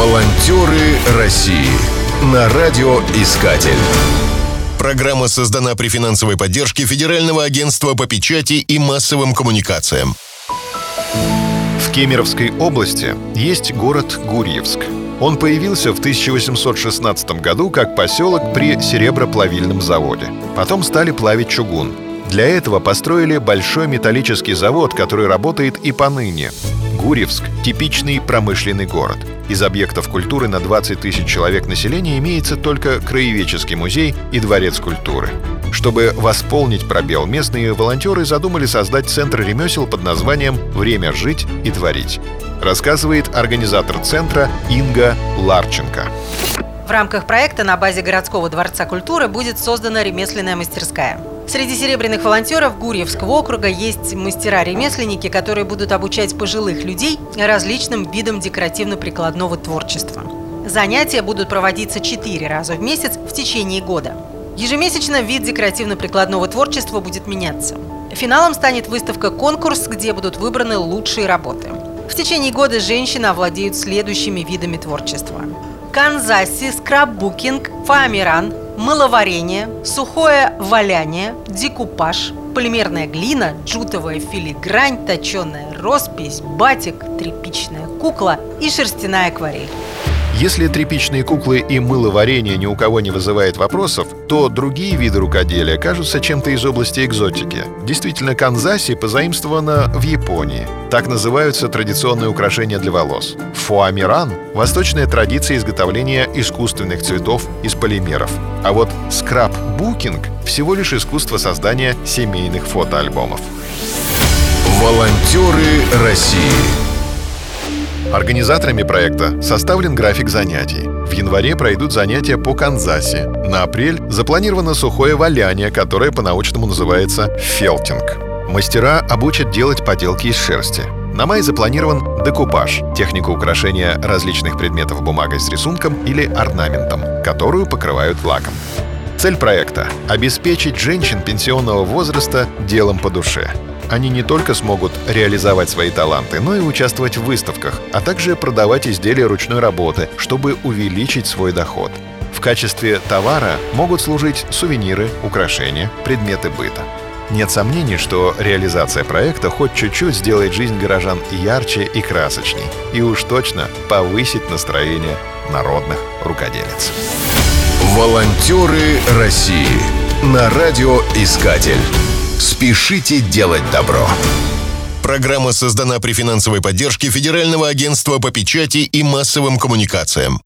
Волонтеры России на радиоискатель. Программа создана при финансовой поддержке Федерального агентства по печати и массовым коммуникациям. В Кемеровской области есть город Гурьевск. Он появился в 1816 году как поселок при сереброплавильном заводе. Потом стали плавить чугун. Для этого построили большой металлический завод, который работает и поныне. Гурьевск – типичный промышленный город. Из объектов культуры на 20 тысяч человек населения имеется только краеведческий музей и дворец культуры. Чтобы восполнить пробел, местные волонтеры задумали создать центр ремесел под названием «Время жить и творить». Рассказывает организатор центра Инга Ларченко. В рамках проекта на базе городского дворца культуры будет создана ремесленная мастерская. Среди серебряных волонтеров Гурьевского округа есть мастера-ремесленники, которые будут обучать пожилых людей различным видам декоративно-прикладного творчества. Занятия будут проводиться четыре раза в месяц в течение года. Ежемесячно вид декоративно-прикладного творчества будет меняться. Финалом станет выставка-конкурс, где будут выбраны лучшие работы. В течение года женщины овладеют следующими видами творчества. Канзаси, скраббукинг, фоамиран, мыловарение, сухое валяние, декупаж, полимерная глина, джутовая филигрань, точеная роспись, батик, тряпичная кукла и шерстяная акварель. Если тряпичные куклы и мыловарение ни у кого не вызывает вопросов, то другие виды рукоделия кажутся чем-то из области экзотики. Действительно, канзаси позаимствовано в Японии. Так называются традиционные украшения для волос. Фуамиран – восточная традиция изготовления искусственных цветов из полимеров. А вот скраб-букинг – всего лишь искусство создания семейных фотоальбомов. Волонтеры России Организаторами проекта составлен график занятий. В январе пройдут занятия по Канзаси. На апрель запланировано сухое валяние, которое по-научному называется фелтинг. Мастера обучат делать поделки из шерсти. На май запланирован декупаж – техника украшения различных предметов бумагой с рисунком или орнаментом, которую покрывают лаком. Цель проекта – обеспечить женщин пенсионного возраста делом по душе – они не только смогут реализовать свои таланты, но и участвовать в выставках, а также продавать изделия ручной работы, чтобы увеличить свой доход. В качестве товара могут служить сувениры, украшения, предметы быта. Нет сомнений, что реализация проекта хоть чуть-чуть сделает жизнь горожан ярче и красочней, и уж точно повысит настроение народных рукоделец. Волонтеры России на радиоискатель. Спешите делать добро. Программа создана при финансовой поддержке Федерального агентства по печати и массовым коммуникациям.